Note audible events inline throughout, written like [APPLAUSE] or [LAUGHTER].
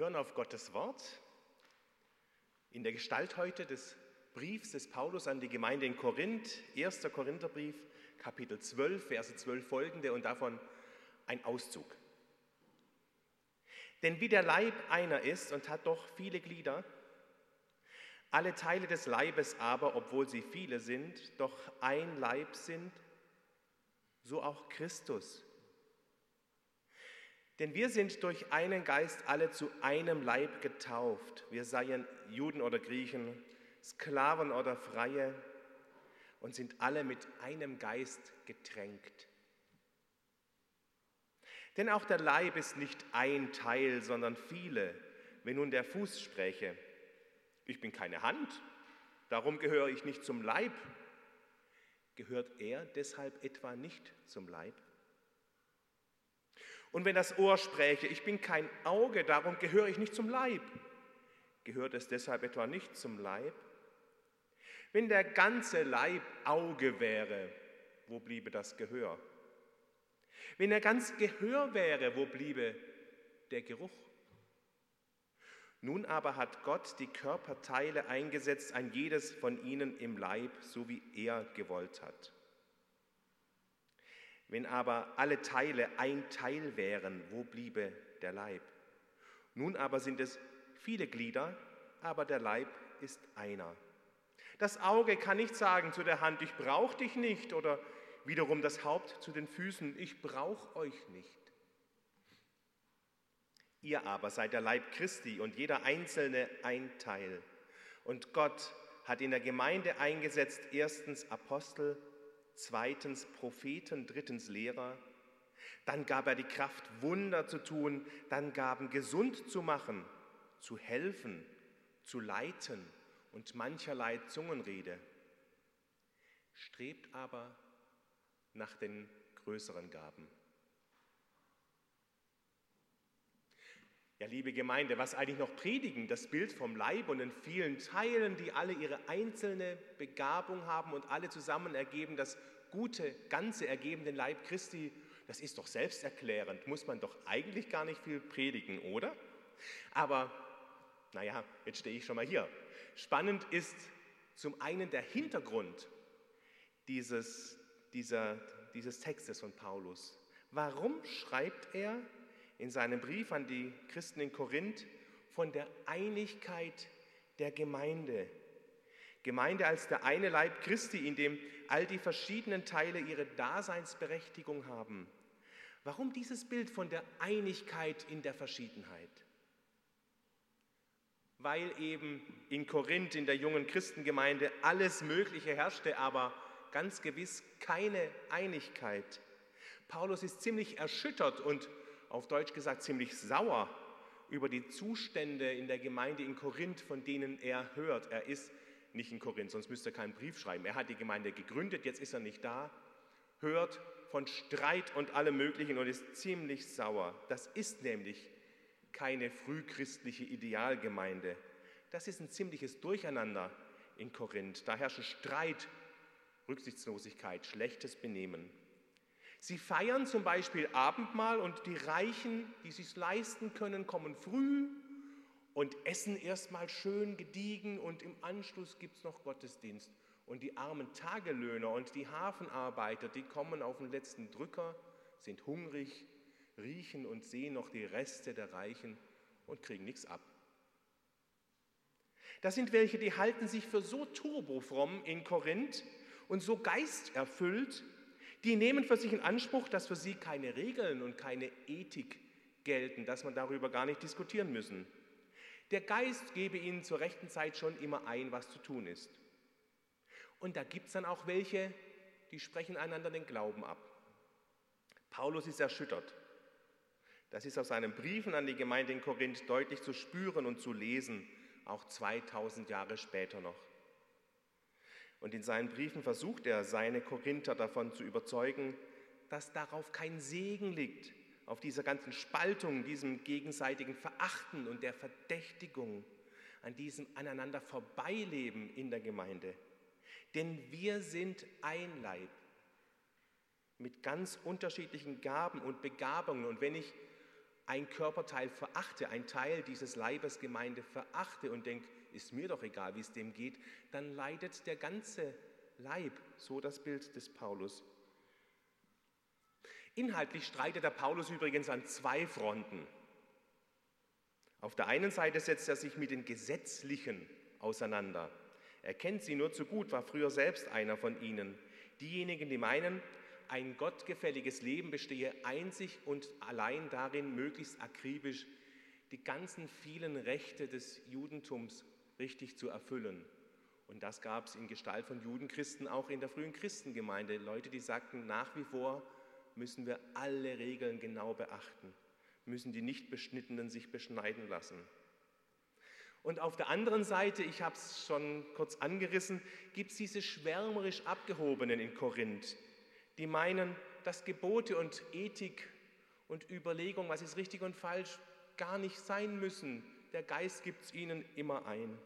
hören auf Gottes Wort in der Gestalt heute des Briefs des Paulus an die Gemeinde in Korinth, 1. Korintherbrief, Kapitel 12, Verse 12 folgende und davon ein Auszug. Denn wie der Leib einer ist und hat doch viele Glieder, alle Teile des Leibes aber, obwohl sie viele sind, doch ein Leib sind, so auch Christus. Denn wir sind durch einen Geist alle zu einem Leib getauft. Wir seien Juden oder Griechen, Sklaven oder Freie und sind alle mit einem Geist getränkt. Denn auch der Leib ist nicht ein Teil, sondern viele. Wenn nun der Fuß spräche, ich bin keine Hand, darum gehöre ich nicht zum Leib, gehört er deshalb etwa nicht zum Leib? Und wenn das Ohr spräche, ich bin kein Auge, darum gehöre ich nicht zum Leib, gehört es deshalb etwa nicht zum Leib? Wenn der ganze Leib Auge wäre, wo bliebe das Gehör? Wenn er ganz Gehör wäre, wo bliebe der Geruch? Nun aber hat Gott die Körperteile eingesetzt, ein jedes von ihnen im Leib, so wie er gewollt hat. Wenn aber alle Teile ein Teil wären, wo bliebe der Leib? Nun aber sind es viele Glieder, aber der Leib ist einer. Das Auge kann nicht sagen zu der Hand, ich brauche dich nicht, oder wiederum das Haupt zu den Füßen, ich brauche euch nicht. Ihr aber seid der Leib Christi und jeder Einzelne ein Teil. Und Gott hat in der Gemeinde eingesetzt, erstens Apostel, zweitens Propheten, drittens Lehrer. Dann gab er die Kraft, Wunder zu tun, dann gaben gesund zu machen, zu helfen, zu leiten und mancherlei Zungenrede. Strebt aber nach den größeren Gaben. Ja, liebe Gemeinde, was eigentlich noch predigen? Das Bild vom Leib und den vielen Teilen, die alle ihre einzelne Begabung haben und alle zusammen ergeben das gute, ganze ergeben den Leib Christi. Das ist doch selbsterklärend, muss man doch eigentlich gar nicht viel predigen, oder? Aber, naja, jetzt stehe ich schon mal hier. Spannend ist zum einen der Hintergrund dieses, dieser, dieses Textes von Paulus. Warum schreibt er in seinem Brief an die Christen in Korinth von der Einigkeit der Gemeinde. Gemeinde als der eine Leib Christi, in dem all die verschiedenen Teile ihre Daseinsberechtigung haben. Warum dieses Bild von der Einigkeit in der Verschiedenheit? Weil eben in Korinth, in der jungen Christengemeinde, alles Mögliche herrschte, aber ganz gewiss keine Einigkeit. Paulus ist ziemlich erschüttert und auf Deutsch gesagt ziemlich sauer über die Zustände in der Gemeinde in Korinth, von denen er hört. Er ist nicht in Korinth, sonst müsste er keinen Brief schreiben. Er hat die Gemeinde gegründet, jetzt ist er nicht da, hört von Streit und allem Möglichen und ist ziemlich sauer. Das ist nämlich keine frühchristliche Idealgemeinde. Das ist ein ziemliches Durcheinander in Korinth. Da herrschen Streit, Rücksichtslosigkeit, schlechtes Benehmen. Sie feiern zum Beispiel Abendmahl und die Reichen, die sich leisten können, kommen früh und essen erstmal schön gediegen und im Anschluss gibt es noch Gottesdienst. Und die armen Tagelöhner und die Hafenarbeiter, die kommen auf den letzten Drücker, sind hungrig, riechen und sehen noch die Reste der Reichen und kriegen nichts ab. Das sind welche, die halten sich für so turbofromm in Korinth und so geisterfüllt, die nehmen für sich in Anspruch, dass für sie keine Regeln und keine Ethik gelten, dass man darüber gar nicht diskutieren müssen. Der Geist gebe ihnen zur rechten Zeit schon immer ein, was zu tun ist. Und da gibt es dann auch welche, die sprechen einander den Glauben ab. Paulus ist erschüttert. Das ist aus seinen Briefen an die Gemeinde in Korinth deutlich zu spüren und zu lesen, auch 2000 Jahre später noch. Und in seinen Briefen versucht er, seine Korinther davon zu überzeugen, dass darauf kein Segen liegt, auf dieser ganzen Spaltung, diesem gegenseitigen Verachten und der Verdächtigung, an diesem aneinander Vorbeileben in der Gemeinde. Denn wir sind ein Leib mit ganz unterschiedlichen Gaben und Begabungen. Und wenn ich ein Körperteil verachte, ein Teil dieses Leibes Gemeinde verachte und denkt, ist mir doch egal, wie es dem geht, dann leidet der ganze Leib, so das Bild des Paulus. Inhaltlich streitet der Paulus übrigens an zwei Fronten. Auf der einen Seite setzt er sich mit den Gesetzlichen auseinander. Er kennt sie nur zu gut, war früher selbst einer von ihnen. Diejenigen, die meinen, ein gottgefälliges Leben bestehe einzig und allein darin, möglichst akribisch die ganzen vielen Rechte des Judentums richtig zu erfüllen. Und das gab es in Gestalt von Judenchristen auch in der frühen Christengemeinde. Leute, die sagten, nach wie vor müssen wir alle Regeln genau beachten, müssen die Nichtbeschnittenen sich beschneiden lassen. Und auf der anderen Seite, ich habe es schon kurz angerissen, gibt es diese schwärmerisch Abgehobenen in Korinth, die meinen, dass Gebote und Ethik und Überlegung, was ist richtig und falsch, gar nicht sein müssen. Der Geist gibt es ihnen immer ein.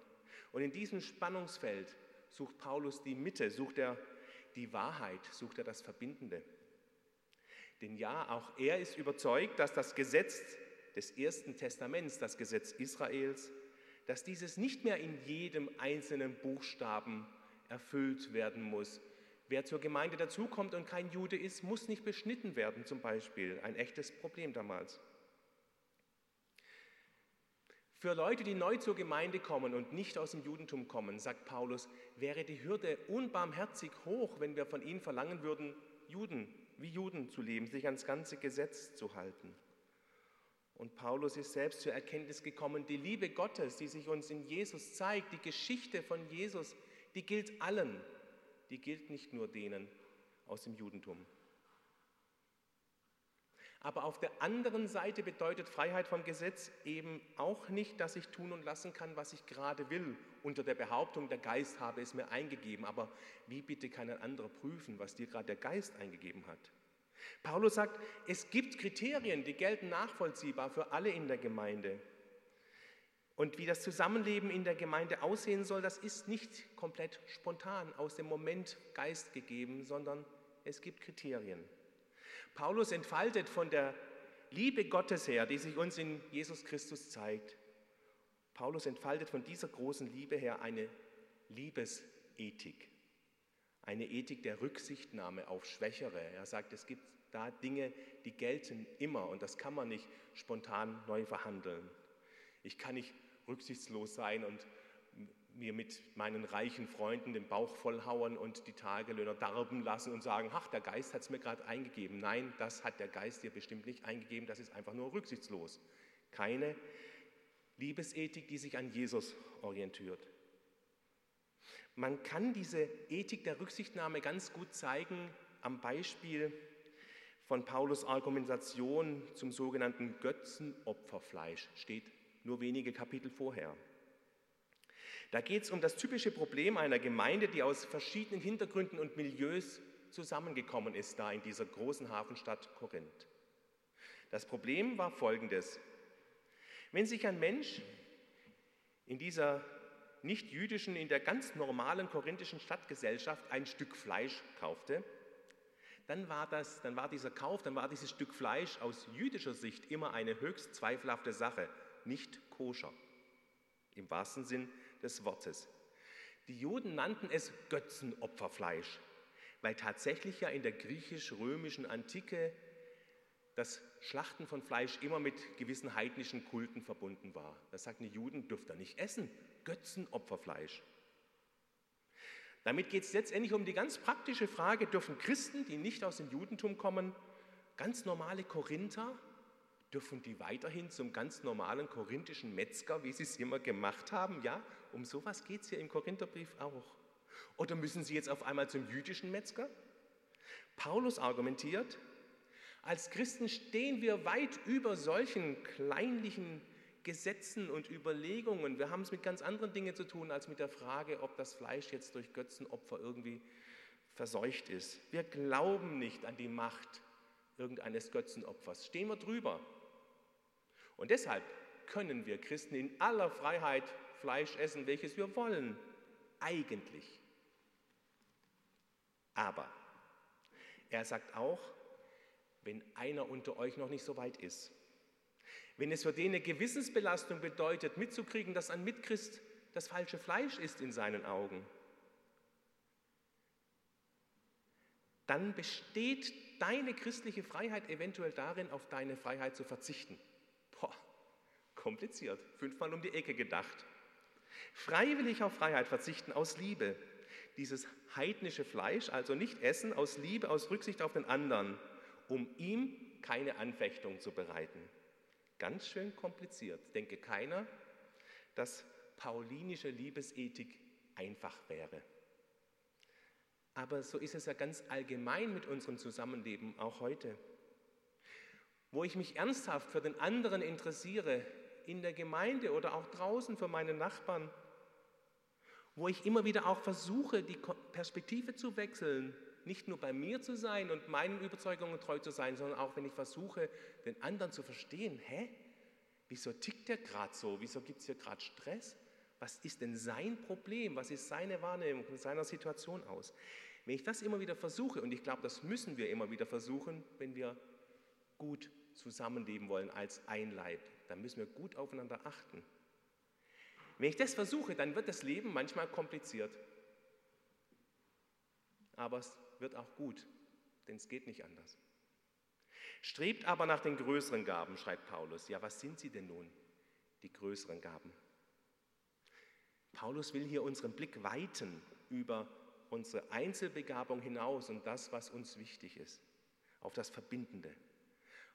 Und in diesem Spannungsfeld sucht Paulus die Mitte, sucht er die Wahrheit, sucht er das Verbindende. Denn ja, auch er ist überzeugt, dass das Gesetz des Ersten Testaments, das Gesetz Israels, dass dieses nicht mehr in jedem einzelnen Buchstaben erfüllt werden muss. Wer zur Gemeinde dazukommt und kein Jude ist, muss nicht beschnitten werden, zum Beispiel. Ein echtes Problem damals. Für Leute, die neu zur Gemeinde kommen und nicht aus dem Judentum kommen, sagt Paulus, wäre die Hürde unbarmherzig hoch, wenn wir von ihnen verlangen würden, Juden, wie Juden zu leben, sich ans ganze Gesetz zu halten. Und Paulus ist selbst zur Erkenntnis gekommen, die Liebe Gottes, die sich uns in Jesus zeigt, die Geschichte von Jesus, die gilt allen, die gilt nicht nur denen aus dem Judentum. Aber auf der anderen Seite bedeutet Freiheit vom Gesetz eben auch nicht, dass ich tun und lassen kann, was ich gerade will, unter der Behauptung, der Geist habe es mir eingegeben. Aber wie bitte kann ein anderer prüfen, was dir gerade der Geist eingegeben hat? Paulus sagt, es gibt Kriterien, die gelten nachvollziehbar für alle in der Gemeinde. Und wie das Zusammenleben in der Gemeinde aussehen soll, das ist nicht komplett spontan aus dem Moment Geist gegeben, sondern es gibt Kriterien. Paulus entfaltet von der Liebe Gottes her, die sich uns in Jesus Christus zeigt. Paulus entfaltet von dieser großen Liebe her eine Liebesethik, eine Ethik der Rücksichtnahme auf Schwächere. Er sagt, es gibt da Dinge, die gelten immer und das kann man nicht spontan neu verhandeln. Ich kann nicht rücksichtslos sein und mir mit meinen reichen Freunden den Bauch vollhauen und die Tagelöhner darben lassen und sagen, ach, der Geist hat es mir gerade eingegeben. Nein, das hat der Geist dir bestimmt nicht eingegeben, das ist einfach nur rücksichtslos. Keine Liebesethik, die sich an Jesus orientiert. Man kann diese Ethik der Rücksichtnahme ganz gut zeigen am Beispiel von Paulus Argumentation zum sogenannten Götzenopferfleisch, steht nur wenige Kapitel vorher. Da geht es um das typische Problem einer Gemeinde, die aus verschiedenen Hintergründen und Milieus zusammengekommen ist, da in dieser großen Hafenstadt Korinth. Das Problem war folgendes. Wenn sich ein Mensch in dieser nicht jüdischen, in der ganz normalen korinthischen Stadtgesellschaft ein Stück Fleisch kaufte, dann war, das, dann war dieser Kauf, dann war dieses Stück Fleisch aus jüdischer Sicht immer eine höchst zweifelhafte Sache, nicht koscher. Im wahrsten Sinn des Wortes. Die Juden nannten es Götzenopferfleisch, weil tatsächlich ja in der griechisch-römischen Antike das Schlachten von Fleisch immer mit gewissen heidnischen Kulten verbunden war. Da sagten die Juden, dürft ihr nicht essen, Götzenopferfleisch. Damit geht es letztendlich um die ganz praktische Frage, dürfen Christen, die nicht aus dem Judentum kommen, ganz normale Korinther, dürfen die weiterhin zum ganz normalen korinthischen Metzger, wie sie es immer gemacht haben? Ja, um sowas geht es hier im Korintherbrief auch. Oder müssen sie jetzt auf einmal zum jüdischen Metzger? Paulus argumentiert, als Christen stehen wir weit über solchen kleinlichen Gesetzen und Überlegungen. Wir haben es mit ganz anderen Dingen zu tun, als mit der Frage, ob das Fleisch jetzt durch Götzenopfer irgendwie verseucht ist. Wir glauben nicht an die Macht irgendeines Götzenopfers. Stehen wir drüber. Und deshalb können wir Christen in aller Freiheit Fleisch essen, welches wir wollen. Eigentlich. Aber er sagt auch, wenn einer unter euch noch nicht so weit ist, Wenn es für den eine Gewissensbelastung bedeutet, mitzukriegen, dass ein Mitchrist das falsche Fleisch ist in seinen Augen, dann besteht deine christliche Freiheit eventuell darin, auf deine Freiheit zu verzichten. Boah, kompliziert, fünfmal um die Ecke gedacht. Freiwillig auf Freiheit verzichten aus Liebe. Dieses heidnische Fleisch also nicht essen aus Liebe, aus Rücksicht auf den anderen, um ihm keine Anfechtung zu bereiten. Ganz schön kompliziert. Denke keiner, dass paulinische Liebesethik einfach wäre. Aber so ist es ja ganz allgemein mit unserem Zusammenleben, auch heute. Wo ich mich ernsthaft für den anderen interessiere, in der Gemeinde oder auch draußen für meine Nachbarn, wo ich immer wieder auch versuche, die Perspektive zu wechseln, nicht nur bei mir zu sein und meinen Überzeugungen treu zu sein, sondern auch wenn ich versuche, den anderen zu verstehen, hä, wieso tickt der gerade so, wieso gibt es hier gerade Stress, was ist denn sein Problem, was ist seine Wahrnehmung von seiner Situation aus. Wenn ich das immer wieder versuche, und ich glaube, das müssen wir immer wieder versuchen, wenn wir gut zusammenleben wollen als ein Leib, dann müssen wir gut aufeinander achten. Wenn ich das versuche, dann wird das Leben manchmal kompliziert. Aber es wird auch gut, denn es geht nicht anders. Strebt aber nach den größeren Gaben, schreibt Paulus. Ja, was sind sie denn nun, die größeren Gaben? Paulus will hier unseren Blick weiten über unsere Einzelbegabung hinaus und das, was uns wichtig ist, auf das Verbindende,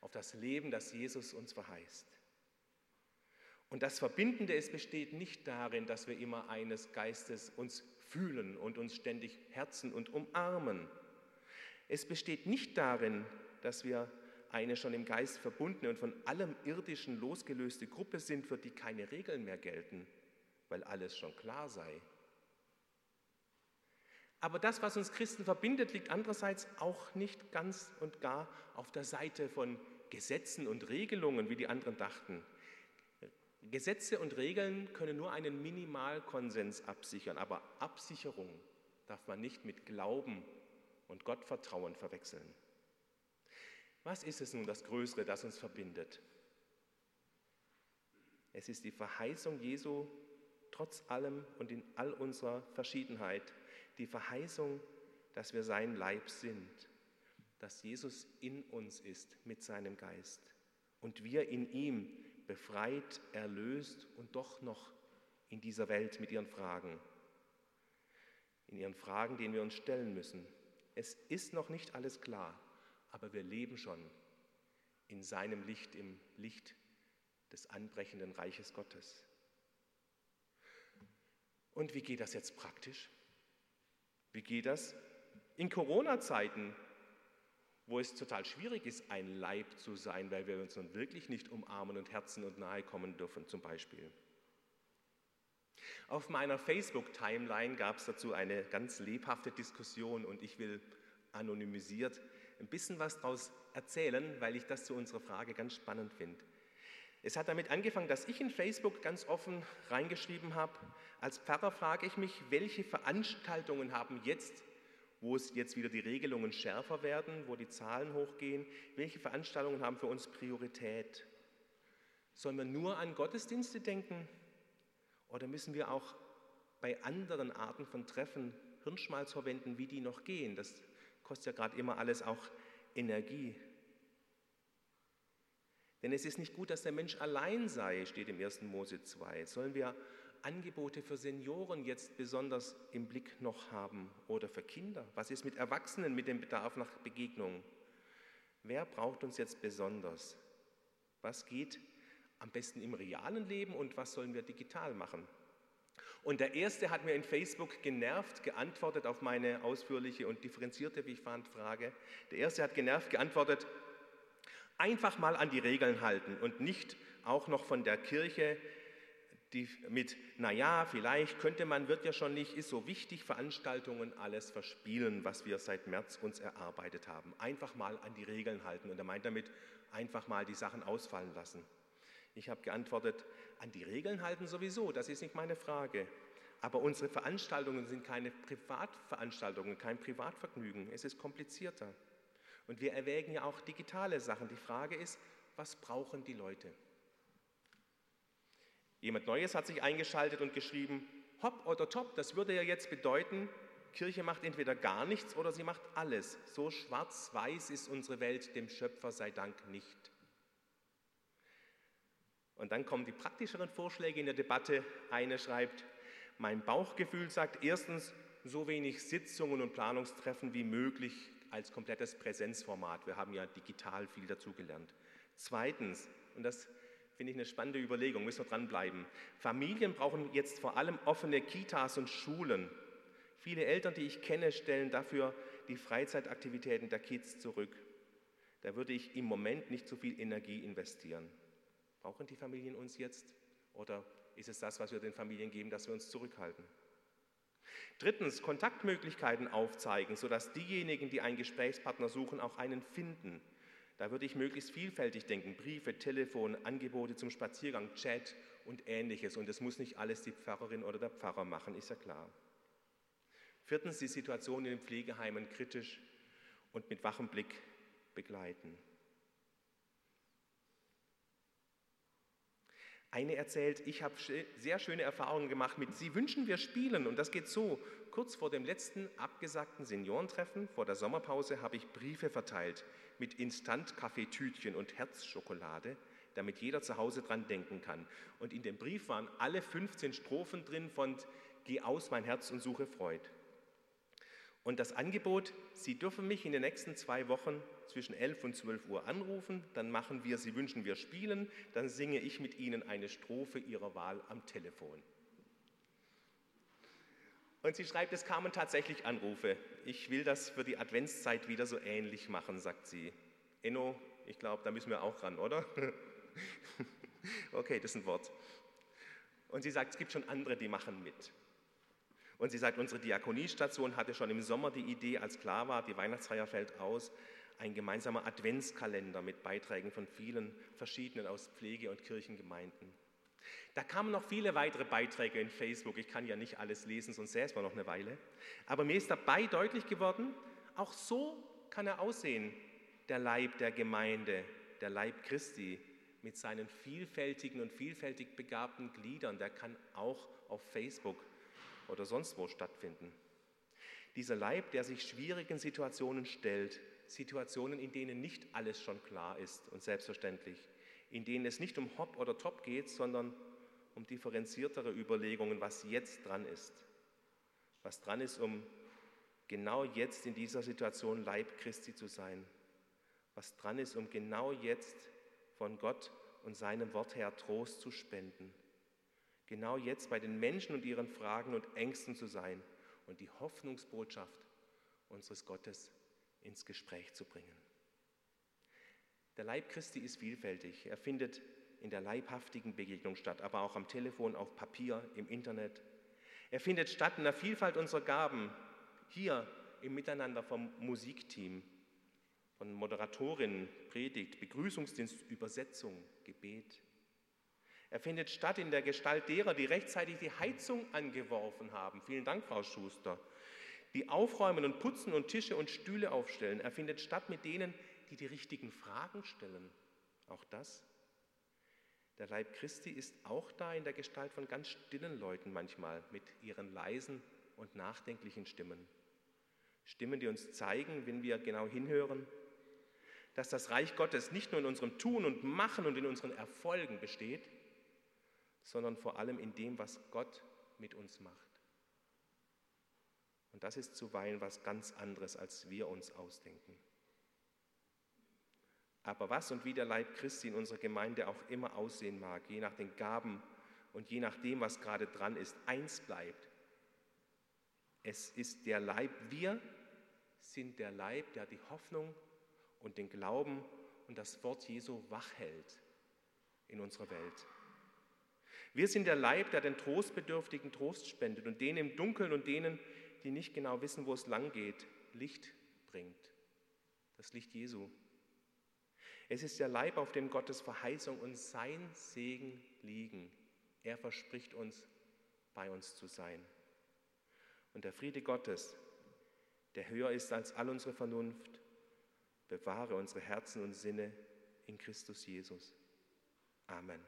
auf das Leben, das Jesus uns verheißt. Und das Verbindende es besteht nicht darin, dass wir immer eines Geistes uns fühlen und uns ständig herzen und umarmen. Es besteht nicht darin, dass wir eine schon im Geist verbundene und von allem Irdischen losgelöste Gruppe sind, für die keine Regeln mehr gelten, weil alles schon klar sei. Aber das, was uns Christen verbindet, liegt andererseits auch nicht ganz und gar auf der Seite von Gesetzen und Regelungen, wie die anderen dachten. Gesetze und Regeln können nur einen Minimalkonsens absichern, aber Absicherung darf man nicht mit Glauben und Gottvertrauen verwechseln. Was ist es nun das Größere, das uns verbindet? Es ist die Verheißung Jesu trotz allem und in all unserer Verschiedenheit, die Verheißung, dass wir sein Leib sind, dass Jesus in uns ist mit seinem Geist und wir in ihm befreit, erlöst und doch noch in dieser Welt mit ihren Fragen, in ihren Fragen, denen wir uns stellen müssen. Es ist noch nicht alles klar, aber wir leben schon in seinem Licht, im Licht des anbrechenden Reiches Gottes. Und wie geht das jetzt praktisch? Wie geht das? In Corona-Zeiten, wo es total schwierig ist, ein Leib zu sein, weil wir uns nun wirklich nicht umarmen und Herzen und nahe kommen dürfen, zum Beispiel. Auf meiner Facebook-Timeline gab es dazu eine ganz lebhafte Diskussion und ich will anonymisiert ein bisschen was daraus erzählen, weil ich das zu unserer Frage ganz spannend finde. Es hat damit angefangen, dass ich in Facebook ganz offen reingeschrieben habe, als Pfarrer frage ich mich, welche Veranstaltungen haben jetzt, wo es jetzt wieder die Regelungen schärfer werden, wo die Zahlen hochgehen, welche Veranstaltungen haben für uns Priorität? Sollen wir nur an Gottesdienste denken oder müssen wir auch bei anderen Arten von Treffen Hirnschmalz verwenden, wie die noch gehen? Das kostet ja gerade immer alles auch Energie. Denn es ist nicht gut, dass der Mensch allein sei, steht im 1. Mose 2. Sollen wir Angebote für Senioren jetzt besonders im Blick noch haben oder für Kinder? Was ist mit Erwachsenen mit dem Bedarf nach Begegnung? Wer braucht uns jetzt besonders? Was geht am besten im realen Leben und was sollen wir digital machen? Und der erste hat mir in Facebook genervt geantwortet auf meine ausführliche und differenzierte, wie ich fand, Frage. Der erste hat genervt geantwortet, einfach mal an die Regeln halten und nicht auch noch von der Kirche die mit, naja, vielleicht könnte man, wird ja schon nicht, ist so wichtig, Veranstaltungen alles verspielen, was wir seit März uns erarbeitet haben. Einfach mal an die Regeln halten. Und er meint damit, einfach mal die Sachen ausfallen lassen. Ich habe geantwortet, an die Regeln halten sowieso, das ist nicht meine Frage. Aber unsere Veranstaltungen sind keine Privatveranstaltungen, kein Privatvergnügen. Es ist komplizierter. Und wir erwägen ja auch digitale Sachen. Die Frage ist, was brauchen die Leute? Jemand Neues hat sich eingeschaltet und geschrieben, hopp oder top, das würde ja jetzt bedeuten, Kirche macht entweder gar nichts oder sie macht alles. So schwarz-weiß ist unsere Welt dem Schöpfer sei Dank nicht. Und dann kommen die praktischeren Vorschläge in der Debatte. Eine schreibt, mein Bauchgefühl sagt erstens, so wenig Sitzungen und Planungstreffen wie möglich als komplettes Präsenzformat. Wir haben ja digital viel dazugelernt. Zweitens, und das finde ich eine spannende Überlegung, müssen wir dranbleiben, Familien brauchen jetzt vor allem offene Kitas und Schulen. Viele Eltern, die ich kenne, stellen dafür die Freizeitaktivitäten der Kids zurück. Da würde ich im Moment nicht so viel Energie investieren. Brauchen die Familien uns jetzt? Oder ist es das, was wir den Familien geben, dass wir uns zurückhalten? Drittens, Kontaktmöglichkeiten aufzeigen, sodass diejenigen, die einen Gesprächspartner suchen, auch einen finden. Da würde ich möglichst vielfältig denken. Briefe, Telefon, Angebote zum Spaziergang, Chat und ähnliches. Und das muss nicht alles die Pfarrerin oder der Pfarrer machen, ist ja klar. Viertens, die Situation in den Pflegeheimen kritisch und mit wachem Blick begleiten. Eine erzählt, ich habe sehr schöne Erfahrungen gemacht mit Sie wünschen wir spielen und das geht so. Kurz vor dem letzten abgesagten Seniorentreffen vor der Sommerpause habe ich Briefe verteilt mit Instant-Kaffeetütchen und Herzschokolade, damit jeder zu Hause dran denken kann. Und in dem Brief waren alle 15 Strophen drin von Geh aus mein Herz und suche Freud. Und das Angebot, Sie dürfen mich in den nächsten zwei Wochen zwischen 11 und 12 Uhr anrufen, dann machen wir, Sie wünschen wir spielen, dann singe ich mit Ihnen eine Strophe Ihrer Wahl am Telefon. Und sie schreibt, es kamen tatsächlich Anrufe. Ich will das für die Adventszeit wieder so ähnlich machen, sagt sie. Enno, ich glaube, da müssen wir auch ran, oder? [LAUGHS] okay, das ist ein Wort. Und sie sagt, es gibt schon andere, die machen mit. Und sie sagt, unsere Diakoniestation hatte schon im Sommer die Idee, als klar war, die Weihnachtsfeier fällt aus, ein gemeinsamer Adventskalender mit Beiträgen von vielen verschiedenen aus Pflege- und Kirchengemeinden. Da kamen noch viele weitere Beiträge in Facebook. Ich kann ja nicht alles lesen, sonst säßen wir noch eine Weile. Aber mir ist dabei deutlich geworden, auch so kann er aussehen, der Leib der Gemeinde, der Leib Christi mit seinen vielfältigen und vielfältig begabten Gliedern. Der kann auch auf Facebook oder sonst wo stattfinden. Dieser Leib, der sich schwierigen Situationen stellt, Situationen, in denen nicht alles schon klar ist und selbstverständlich, in denen es nicht um Hop oder Top geht, sondern um differenziertere Überlegungen, was jetzt dran ist. Was dran ist, um genau jetzt in dieser Situation Leib Christi zu sein. Was dran ist, um genau jetzt von Gott und seinem Wort her Trost zu spenden genau jetzt bei den Menschen und ihren Fragen und Ängsten zu sein und die Hoffnungsbotschaft unseres Gottes ins Gespräch zu bringen. Der Leib Christi ist vielfältig. Er findet in der leibhaftigen Begegnung statt, aber auch am Telefon, auf Papier, im Internet. Er findet statt in der Vielfalt unserer Gaben, hier im Miteinander vom Musikteam, von Moderatorinnen, Predigt, Begrüßungsdienst, Übersetzung, Gebet. Er findet statt in der Gestalt derer, die rechtzeitig die Heizung angeworfen haben. Vielen Dank, Frau Schuster. Die aufräumen und putzen und Tische und Stühle aufstellen. Er findet statt mit denen, die die richtigen Fragen stellen. Auch das. Der Leib Christi ist auch da in der Gestalt von ganz stillen Leuten manchmal mit ihren leisen und nachdenklichen Stimmen. Stimmen, die uns zeigen, wenn wir genau hinhören, dass das Reich Gottes nicht nur in unserem Tun und Machen und in unseren Erfolgen besteht, sondern vor allem in dem, was Gott mit uns macht. Und das ist zuweilen was ganz anderes, als wir uns ausdenken. Aber was und wie der Leib Christi in unserer Gemeinde auch immer aussehen mag, je nach den Gaben und je nachdem, was gerade dran ist, eins bleibt. Es ist der Leib, wir sind der Leib, der die Hoffnung und den Glauben und das Wort Jesu wachhält in unserer Welt. Wir sind der Leib, der den Trostbedürftigen Trost spendet und denen im Dunkeln und denen, die nicht genau wissen, wo es lang geht, Licht bringt. Das Licht Jesu. Es ist der Leib, auf dem Gottes Verheißung und sein Segen liegen. Er verspricht uns, bei uns zu sein. Und der Friede Gottes, der höher ist als all unsere Vernunft, bewahre unsere Herzen und Sinne in Christus Jesus. Amen.